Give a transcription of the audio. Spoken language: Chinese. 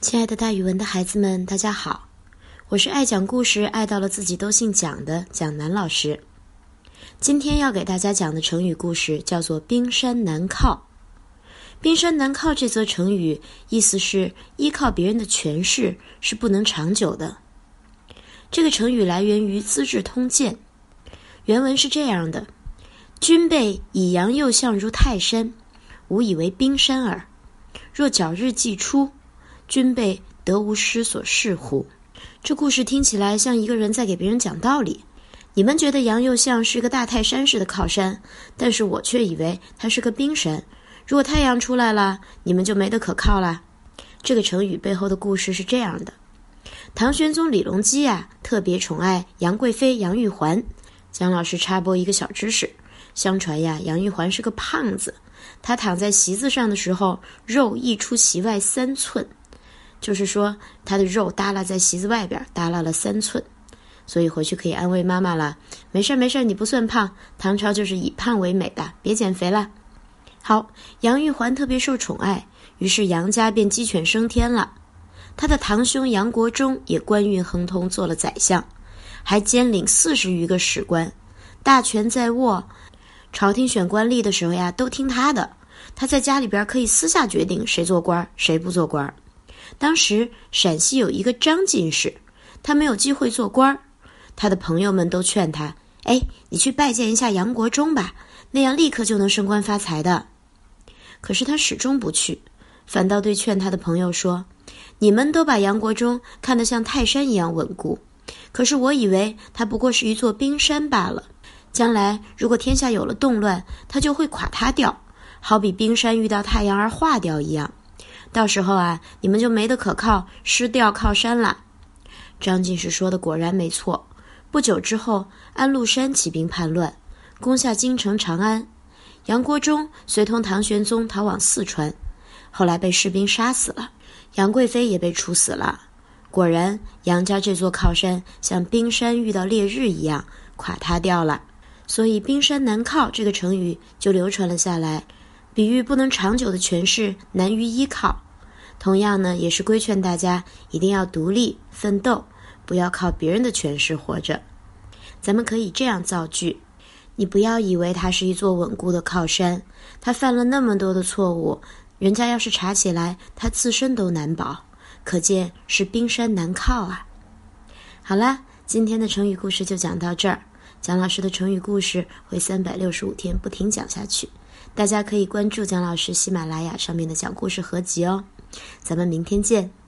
亲爱的，大语文的孩子们，大家好！我是爱讲故事、爱到了自己都姓蒋的蒋楠老师。今天要给大家讲的成语故事叫做“冰山难靠”。冰山难靠这则成语意思是依靠别人的权势是不能长久的。这个成语来源于《资治通鉴》，原文是这样的：“君备以阳右相如泰山，吾以为冰山耳。若皎日既出。”君辈得无失所视乎？这故事听起来像一个人在给别人讲道理。你们觉得杨又像是个大泰山似的靠山，但是我却以为他是个冰山。如果太阳出来了，你们就没得可靠了。这个成语背后的故事是这样的：唐玄宗李隆基呀，特别宠爱杨贵妃杨玉环。姜老师插播一个小知识：相传呀，杨玉环是个胖子，她躺在席子上的时候，肉溢出席外三寸。就是说，他的肉耷拉在席子外边，耷拉了三寸，所以回去可以安慰妈妈了。没事儿，没事儿，你不算胖。唐朝就是以胖为美的，别减肥了。好，杨玉环特别受宠爱，于是杨家便鸡犬升天了。他的堂兄杨国忠也官运亨通，做了宰相，还兼领四十余个史官，大权在握。朝廷选官吏的时候呀，都听他的。他在家里边可以私下决定谁做官，谁不做官。当时陕西有一个张进士，他没有机会做官儿，他的朋友们都劝他：“哎，你去拜见一下杨国忠吧，那样立刻就能升官发财的。”可是他始终不去，反倒对劝他的朋友说：“你们都把杨国忠看得像泰山一样稳固，可是我以为他不过是一座冰山罢了。将来如果天下有了动乱，他就会垮塌掉，好比冰山遇到太阳而化掉一样。”到时候啊，你们就没得可靠，失掉靠山了。张进士说的果然没错。不久之后，安禄山起兵叛乱，攻下京城长安。杨国忠随同唐玄宗逃往四川，后来被士兵杀死了。杨贵妃也被处死了。果然，杨家这座靠山像冰山遇到烈日一样垮塌掉了。所以“冰山难靠”这个成语就流传了下来。比喻不能长久的权势难于依靠，同样呢，也是规劝大家一定要独立奋斗，不要靠别人的权势活着。咱们可以这样造句：你不要以为他是一座稳固的靠山，他犯了那么多的错误，人家要是查起来，他自身都难保，可见是冰山难靠啊。好啦，今天的成语故事就讲到这儿。蒋老师的成语故事会三百六十五天不停讲下去。大家可以关注蒋老师喜马拉雅上面的小故事合集哦，咱们明天见。